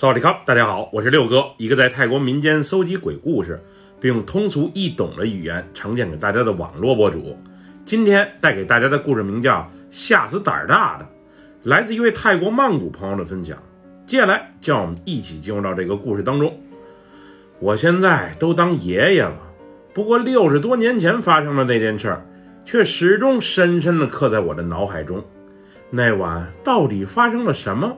萨瓦迪卡，大家好，我是六哥，一个在泰国民间搜集鬼故事，并用通俗易懂的语言呈现给大家的网络博主。今天带给大家的故事名叫《吓死胆儿大的》，来自一位泰国曼谷朋友的分享。接下来，就让我们一起进入到这个故事当中。我现在都当爷爷了，不过六十多年前发生的那件事儿，却始终深深地刻在我的脑海中。那晚到底发生了什么？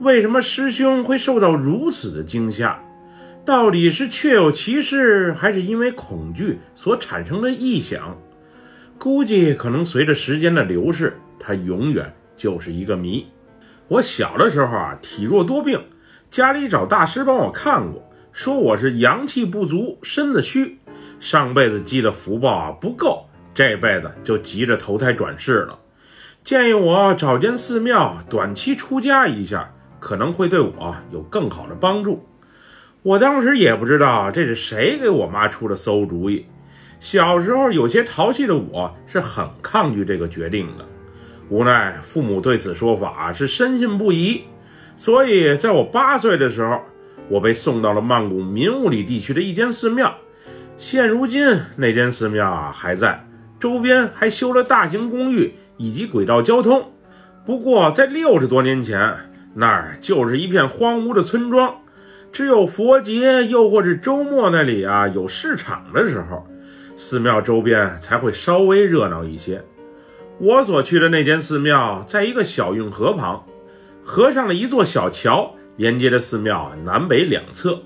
为什么师兄会受到如此的惊吓？到底是确有其事，还是因为恐惧所产生的臆想？估计可能随着时间的流逝，它永远就是一个谜。我小的时候啊，体弱多病，家里找大师帮我看过，说我是阳气不足，身子虚，上辈子积的福报啊不够，这辈子就急着投胎转世了，建议我找间寺庙短期出家一下。可能会对我有更好的帮助。我当时也不知道这是谁给我妈出的馊主意。小时候有些淘气的我是很抗拒这个决定的，无奈父母对此说法是深信不疑。所以在我八岁的时候，我被送到了曼谷民物里地区的一间寺庙。现如今那间寺庙啊还在，周边还修了大型公寓以及轨道交通。不过在六十多年前。那儿就是一片荒芜的村庄，只有佛节又或是周末那里啊有市场的时候，寺庙周边才会稍微热闹一些。我所去的那间寺庙在一个小运河旁，河上的一座小桥连接着寺庙南北两侧。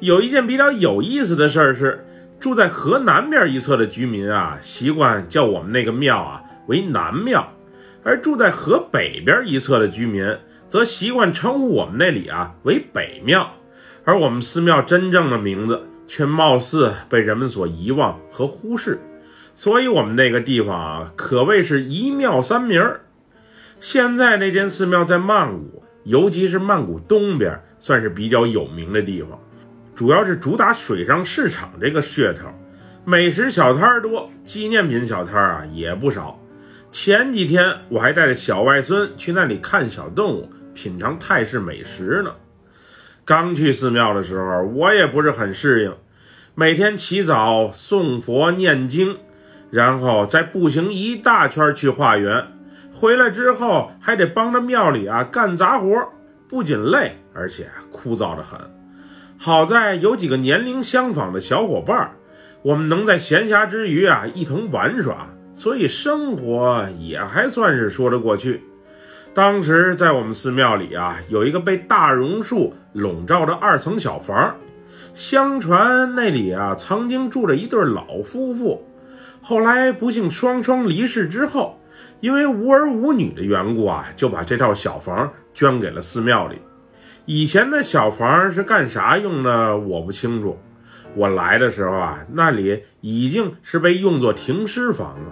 有一件比较有意思的事儿是，住在河南边一侧的居民啊，习惯叫我们那个庙啊为南庙，而住在河北边一侧的居民。则习惯称呼我们那里啊为北庙，而我们寺庙真正的名字却貌似被人们所遗忘和忽视，所以我们那个地方啊可谓是一庙三名儿。现在那间寺庙在曼谷，尤其是曼谷东边，算是比较有名的地方，主要是主打水上市场这个噱头，美食小摊儿多，纪念品小摊儿啊也不少。前几天我还带着小外孙去那里看小动物。品尝泰式美食呢。刚去寺庙的时候，我也不是很适应。每天起早诵佛念经，然后再步行一大圈去化缘，回来之后还得帮着庙里啊干杂活，不仅累，而且枯燥的很。好在有几个年龄相仿的小伙伴，我们能在闲暇之余啊一同玩耍，所以生活也还算是说得过去。当时在我们寺庙里啊，有一个被大榕树笼罩的二层小房，相传那里啊曾经住着一对老夫妇，后来不幸双双离世之后，因为无儿无女的缘故啊，就把这套小房捐给了寺庙里。以前的小房是干啥用的，我不清楚。我来的时候啊，那里已经是被用作停尸房了。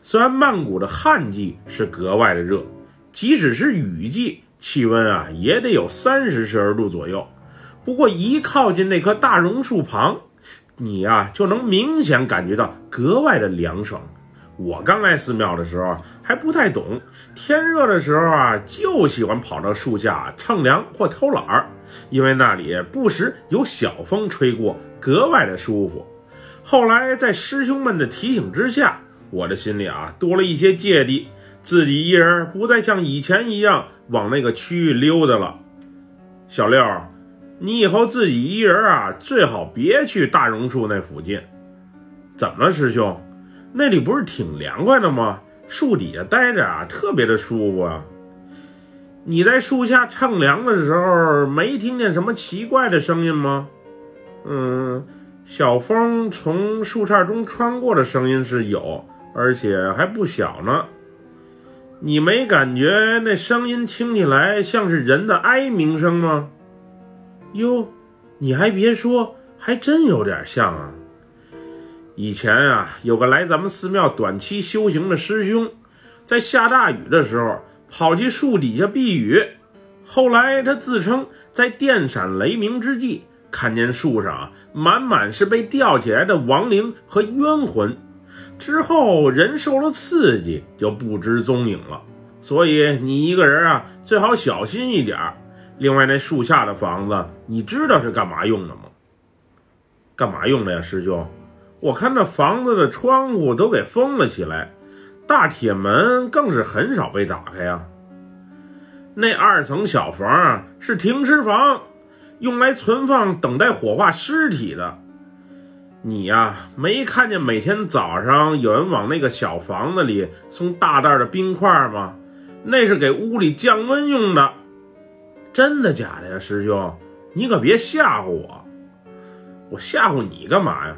虽然曼谷的旱季是格外的热。即使是雨季，气温啊也得有三十摄氏度左右。不过一靠近那棵大榕树旁，你啊就能明显感觉到格外的凉爽。我刚来寺庙的时候还不太懂，天热的时候啊就喜欢跑到树下乘凉或偷懒儿，因为那里不时有小风吹过，格外的舒服。后来在师兄们的提醒之下，我的心里啊多了一些芥蒂。自己一人不再像以前一样往那个区域溜达了。小六，你以后自己一人啊，最好别去大榕树那附近。怎么了，师兄？那里不是挺凉快的吗？树底下待着啊，特别的舒服啊。你在树下乘凉的时候，没听见什么奇怪的声音吗？嗯，小风从树杈中穿过的声音是有，而且还不小呢。你没感觉那声音听起来像是人的哀鸣声吗？哟，你还别说，还真有点像啊。以前啊，有个来咱们寺庙短期修行的师兄，在下大雨的时候跑去树底下避雨。后来他自称在电闪雷鸣之际，看见树上啊满满是被吊起来的亡灵和冤魂。之后人受了刺激就不知踪影了，所以你一个人啊最好小心一点另外那树下的房子，你知道是干嘛用的吗？干嘛用的呀，师兄？我看那房子的窗户都给封了起来，大铁门更是很少被打开呀。那二层小房啊是停尸房，用来存放等待火化尸体的。你呀，没看见每天早上有人往那个小房子里送大袋的冰块吗？那是给屋里降温用的。真的假的呀，师兄？你可别吓唬我！我吓唬你干嘛呀？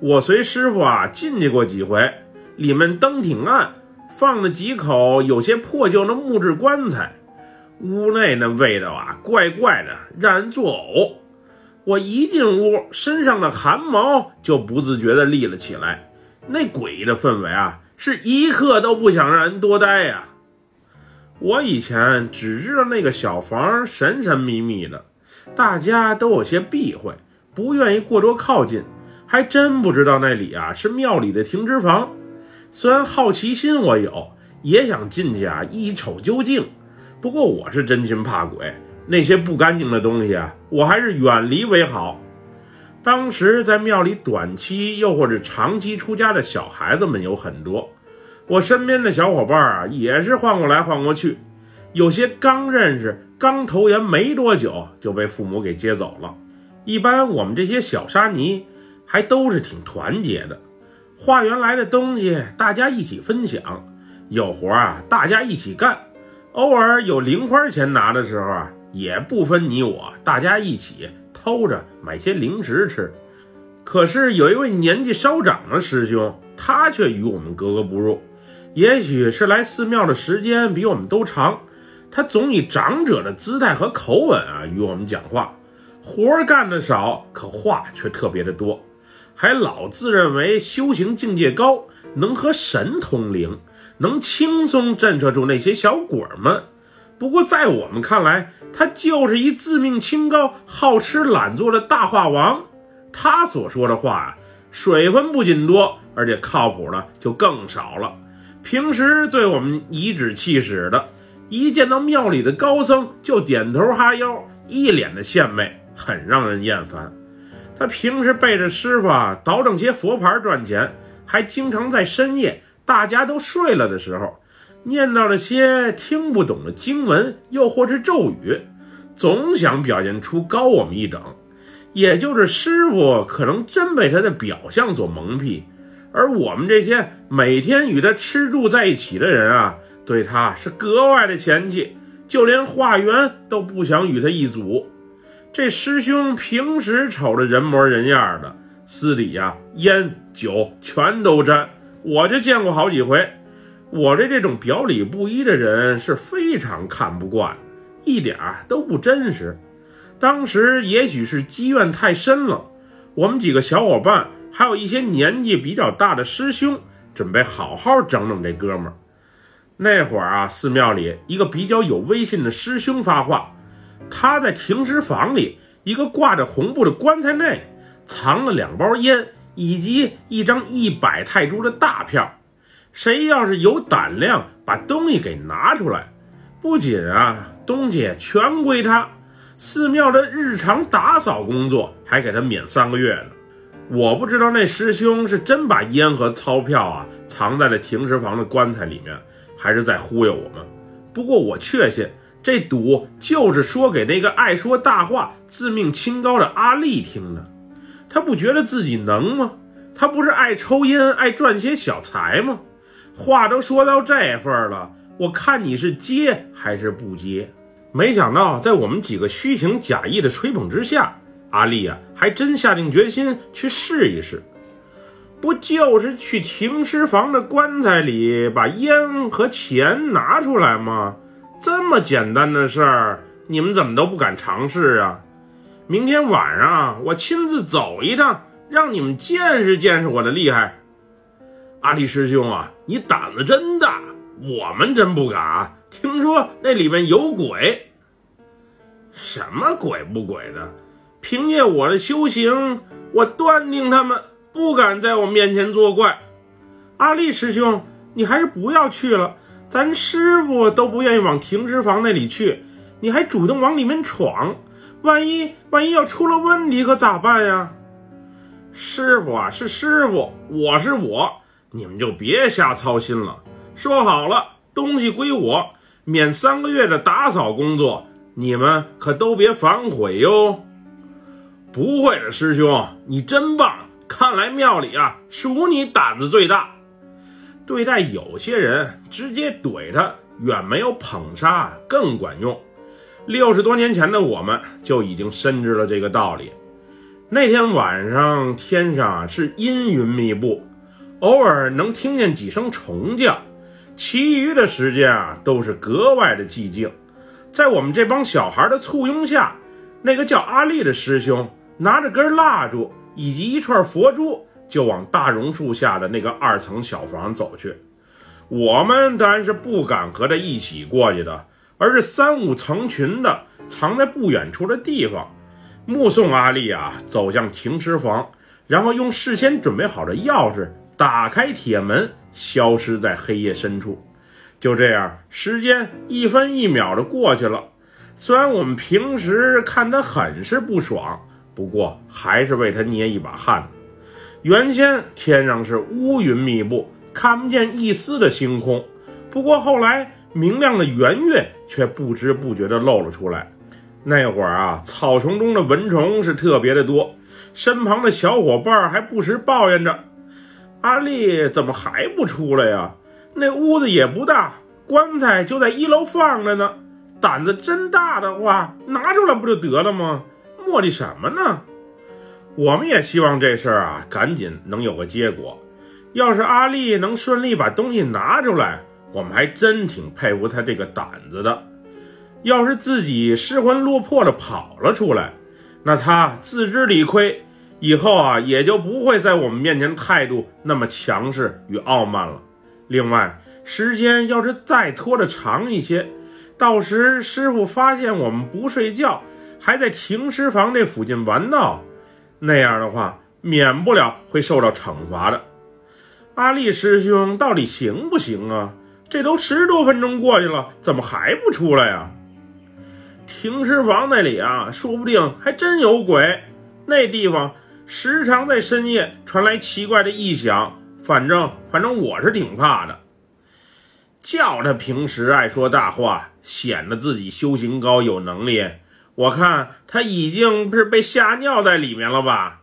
我随师傅啊进去过几回，里面灯挺暗，放了几口有些破旧的木质棺材。屋内那味道啊，怪怪的，让人作呕。我一进屋，身上的汗毛就不自觉地立了起来。那诡异的氛围啊，是一刻都不想让人多待呀。我以前只知道那个小房神神秘秘的，大家都有些避讳，不愿意过多靠近，还真不知道那里啊是庙里的停尸房。虽然好奇心我有，也想进去啊一瞅究竟。不过我是真心怕鬼，那些不干净的东西啊，我还是远离为好。当时在庙里短期又或者长期出家的小孩子们有很多，我身边的小伙伴啊也是换过来换过去，有些刚认识、刚投缘没多久就被父母给接走了。一般我们这些小沙弥还都是挺团结的，化缘来的东西大家一起分享，有活啊大家一起干。偶尔有零花钱拿的时候啊，也不分你我，大家一起偷着买些零食吃。可是有一位年纪稍长的师兄，他却与我们格格不入。也许是来寺庙的时间比我们都长，他总以长者的姿态和口吻啊与我们讲话。活干的少，可话却特别的多，还老自认为修行境界高，能和神通灵。能轻松震慑住那些小鬼们，不过在我们看来，他就是一自命清高、好吃懒做的大话王。他所说的话啊，水分不仅多，而且靠谱的就更少了。平时对我们颐指气使的，一见到庙里的高僧就点头哈腰，一脸的献媚，很让人厌烦。他平时背着师傅啊，倒腾些佛牌赚钱，还经常在深夜。大家都睡了的时候，念叨了些听不懂的经文，又或是咒语，总想表现出高我们一等。也就是师傅可能真被他的表象所蒙蔽，而我们这些每天与他吃住在一起的人啊，对他是格外的嫌弃，就连化缘都不想与他一组。这师兄平时瞅着人模人样的，私底下烟酒全都沾。我就见过好几回，我这这种表里不一的人是非常看不惯，一点儿都不真实。当时也许是积怨太深了，我们几个小伙伴，还有一些年纪比较大的师兄，准备好好整整这哥们儿。那会儿啊，寺庙里一个比较有威信的师兄发话，他在停尸房里一个挂着红布的棺材内藏了两包烟。以及一张一百泰铢的大票，谁要是有胆量把东西给拿出来，不仅啊东西全归他，寺庙的日常打扫工作还给他免三个月呢。我不知道那师兄是真把烟和钞票啊藏在了停尸房的棺材里面，还是在忽悠我们。不过我确信，这赌就是说给那个爱说大话、自命清高的阿丽听的。他不觉得自己能吗？他不是爱抽烟、爱赚些小财吗？话都说到这份儿了，我看你是接还是不接？没想到在我们几个虚情假意的吹捧之下，阿丽啊，还真下定决心去试一试。不就是去停尸房的棺材里把烟和钱拿出来吗？这么简单的事儿，你们怎么都不敢尝试啊？明天晚上我亲自走一趟，让你们见识见识我的厉害。阿力师兄啊，你胆子真大，我们真不敢。听说那里面有鬼，什么鬼不鬼的？凭借我的修行，我断定他们不敢在我面前作怪。阿力师兄，你还是不要去了，咱师傅都不愿意往停尸房那里去。你还主动往里面闯，万一万一要出了问题可咋办呀？师傅啊，是师傅，我是我，你们就别瞎操心了。说好了，东西归我，免三个月的打扫工作，你们可都别反悔哟。不会的，师兄，你真棒！看来庙里啊，属你胆子最大。对待有些人，直接怼他，远没有捧杀更管用。六十多年前的我们就已经深知了这个道理。那天晚上，天上是阴云密布，偶尔能听见几声虫叫，其余的时间啊都是格外的寂静。在我们这帮小孩的簇拥下，那个叫阿力的师兄拿着根蜡烛以及一串佛珠，就往大榕树下的那个二层小房走去。我们当然是不敢和他一起过去的，而是三五成群的藏在不远处的地方。目送阿力啊走向停尸房，然后用事先准备好的钥匙打开铁门，消失在黑夜深处。就这样，时间一分一秒的过去了。虽然我们平时看他很是不爽，不过还是为他捏一把汗。原先天上是乌云密布，看不见一丝的星空。不过后来，明亮的圆月却不知不觉地露了出来。那会儿啊，草丛中的蚊虫是特别的多，身旁的小伙伴还不时抱怨着：“阿丽怎么还不出来呀？那屋子也不大，棺材就在一楼放着呢。胆子真大的话，拿出来不就得了吗？磨叽什么呢？”我们也希望这事儿啊，赶紧能有个结果。要是阿丽能顺利把东西拿出来，我们还真挺佩服她这个胆子的。要是自己失魂落魄的跑了出来，那他自知理亏，以后啊也就不会在我们面前态度那么强势与傲慢了。另外，时间要是再拖得长一些，到时师傅发现我们不睡觉，还在停尸房这附近玩闹，那样的话，免不了会受到惩罚的。阿力师兄到底行不行啊？这都十多分钟过去了，怎么还不出来呀？停尸房那里啊，说不定还真有鬼。那地方时常在深夜传来奇怪的异响，反正反正我是挺怕的。叫他平时爱说大话，显得自己修行高有能力，我看他已经是被吓尿在里面了吧。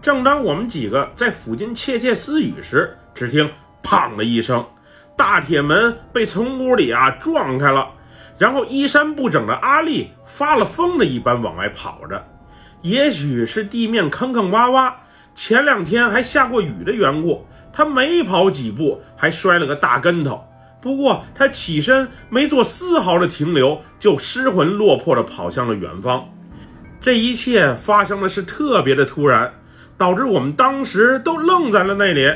正当我们几个在附近窃窃私语时，只听“砰”的一声，大铁门被从屋里啊撞开了。然后衣衫不整的阿丽发了疯的一般往外跑着，也许是地面坑坑洼洼，前两天还下过雨的缘故，他没跑几步还摔了个大跟头。不过他起身没做丝毫的停留，就失魂落魄地跑向了远方。这一切发生的是特别的突然，导致我们当时都愣在了那里。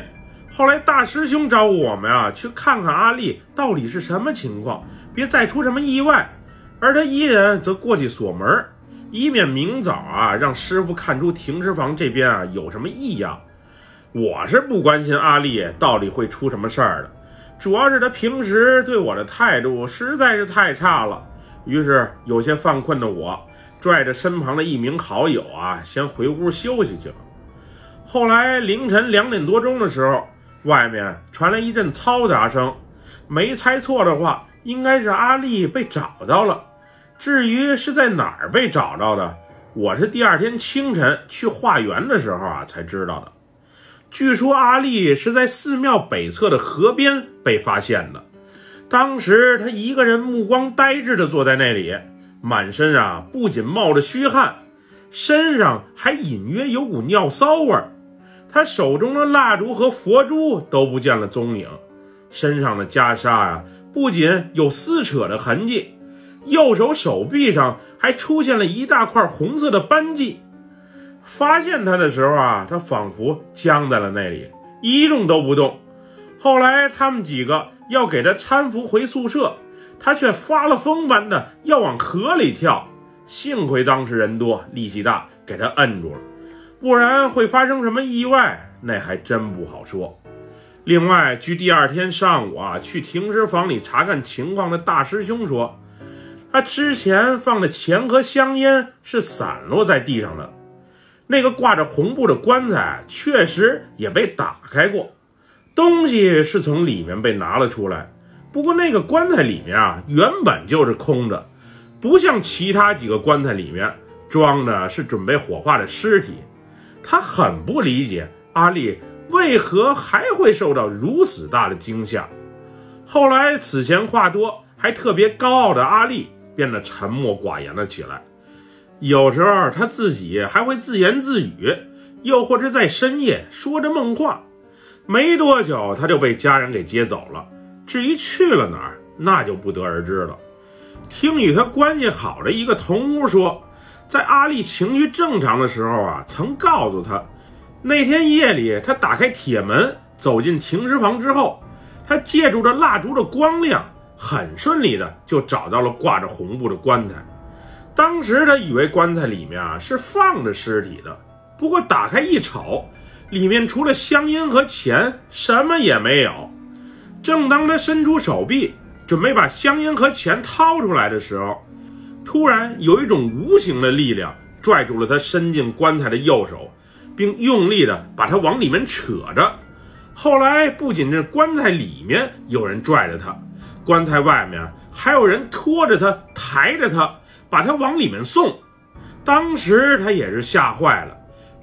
后来大师兄招呼我们啊，去看看阿丽到底是什么情况。别再出什么意外，而他一人则过去锁门，以免明早啊让师傅看出停尸房这边啊有什么异样。我是不关心阿丽到底会出什么事儿的，主要是他平时对我的态度实在是太差了。于是有些犯困的我，拽着身旁的一名好友啊，先回屋休息去了。后来凌晨两点多钟的时候，外面传来一阵嘈杂声，没猜错的话。应该是阿丽被找到了，至于是在哪儿被找到的，我是第二天清晨去化缘的时候啊才知道的。据说阿丽是在寺庙北侧的河边被发现的，当时她一个人目光呆滞地坐在那里，满身啊不仅冒着虚汗，身上还隐约有股尿骚味儿。她手中的蜡烛和佛珠都不见了踪影，身上的袈裟啊。不仅有撕扯的痕迹，右手手臂上还出现了一大块红色的斑迹。发现他的时候啊，他仿佛僵在了那里，一动都不动。后来他们几个要给他搀扶回宿舍，他却发了疯般的要往河里跳。幸亏当时人多力气大，给他摁住了，不然会发生什么意外，那还真不好说。另外，据第二天上午啊去停尸房里查看情况的大师兄说，他之前放的钱和香烟是散落在地上的，那个挂着红布的棺材确实也被打开过，东西是从里面被拿了出来。不过那个棺材里面啊，原本就是空的，不像其他几个棺材里面装的是准备火化的尸体。他很不理解阿丽为何还会受到如此大的惊吓。后来此前话多还特别高傲的阿丽。变得沉默寡言了起来，有时候他自己还会自言自语，又或者在深夜说着梦话。没多久，他就被家人给接走了。至于去了哪儿，那就不得而知了。听与他关系好的一个同屋说，在阿丽情绪正常的时候啊，曾告诉他，那天夜里他打开铁门走进停尸房之后，他借助着蜡烛的光亮。很顺利的就找到了挂着红布的棺材，当时他以为棺材里面啊是放着尸体的，不过打开一瞅，里面除了香烟和钱什么也没有。正当他伸出手臂准备把香烟和钱掏出来的时候，突然有一种无形的力量拽住了他伸进棺材的右手，并用力的把他往里面扯着。后来不仅是棺材里面有人拽着他。棺材外面还有人拖着他，抬着他，把他往里面送。当时他也是吓坏了，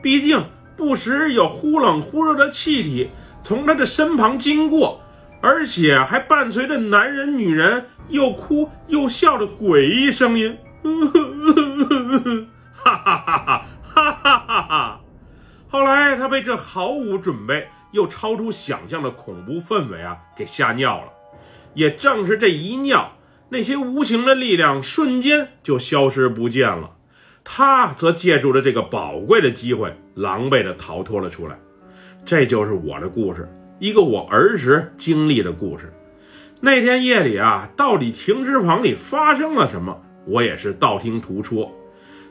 毕竟不时有忽冷忽热的气体从他的身旁经过，而且还伴随着男人、女人又哭又笑的诡异声音。哈哈哈哈哈哈哈哈！后来他被这毫无准备又超出想象的恐怖氛围啊给吓尿了。也正是这一尿，那些无形的力量瞬间就消失不见了。他则借助着这个宝贵的机会，狼狈地逃脱了出来。这就是我的故事，一个我儿时经历的故事。那天夜里啊，到底停尸房里发生了什么，我也是道听途说。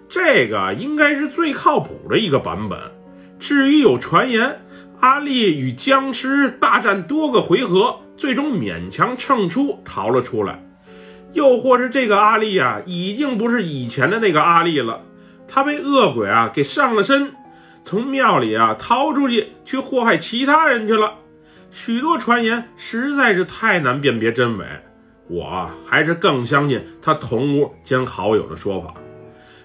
这个应该是最靠谱的一个版本。至于有传言，阿丽与僵尸大战多个回合。最终勉强撑出逃了出来，又或是这个阿丽啊，已经不是以前的那个阿丽了，她被恶鬼啊给上了身，从庙里啊逃出去去祸害其他人去了。许多传言实在是太难辨别真伪，我还是更相信他同屋兼好友的说法。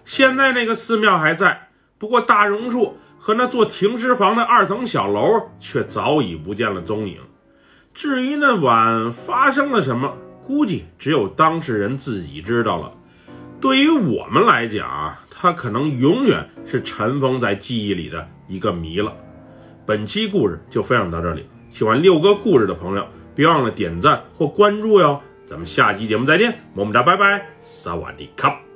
现在那个寺庙还在，不过大榕树和那座停尸房的二层小楼却早已不见了踪影。至于那晚发生了什么，估计只有当事人自己知道了。对于我们来讲啊，他可能永远是尘封在记忆里的一个谜了。本期故事就分享到这里，喜欢六哥故事的朋友，别忘了点赞或关注哟。咱们下期节目再见，么么哒，拜拜，萨瓦迪卡。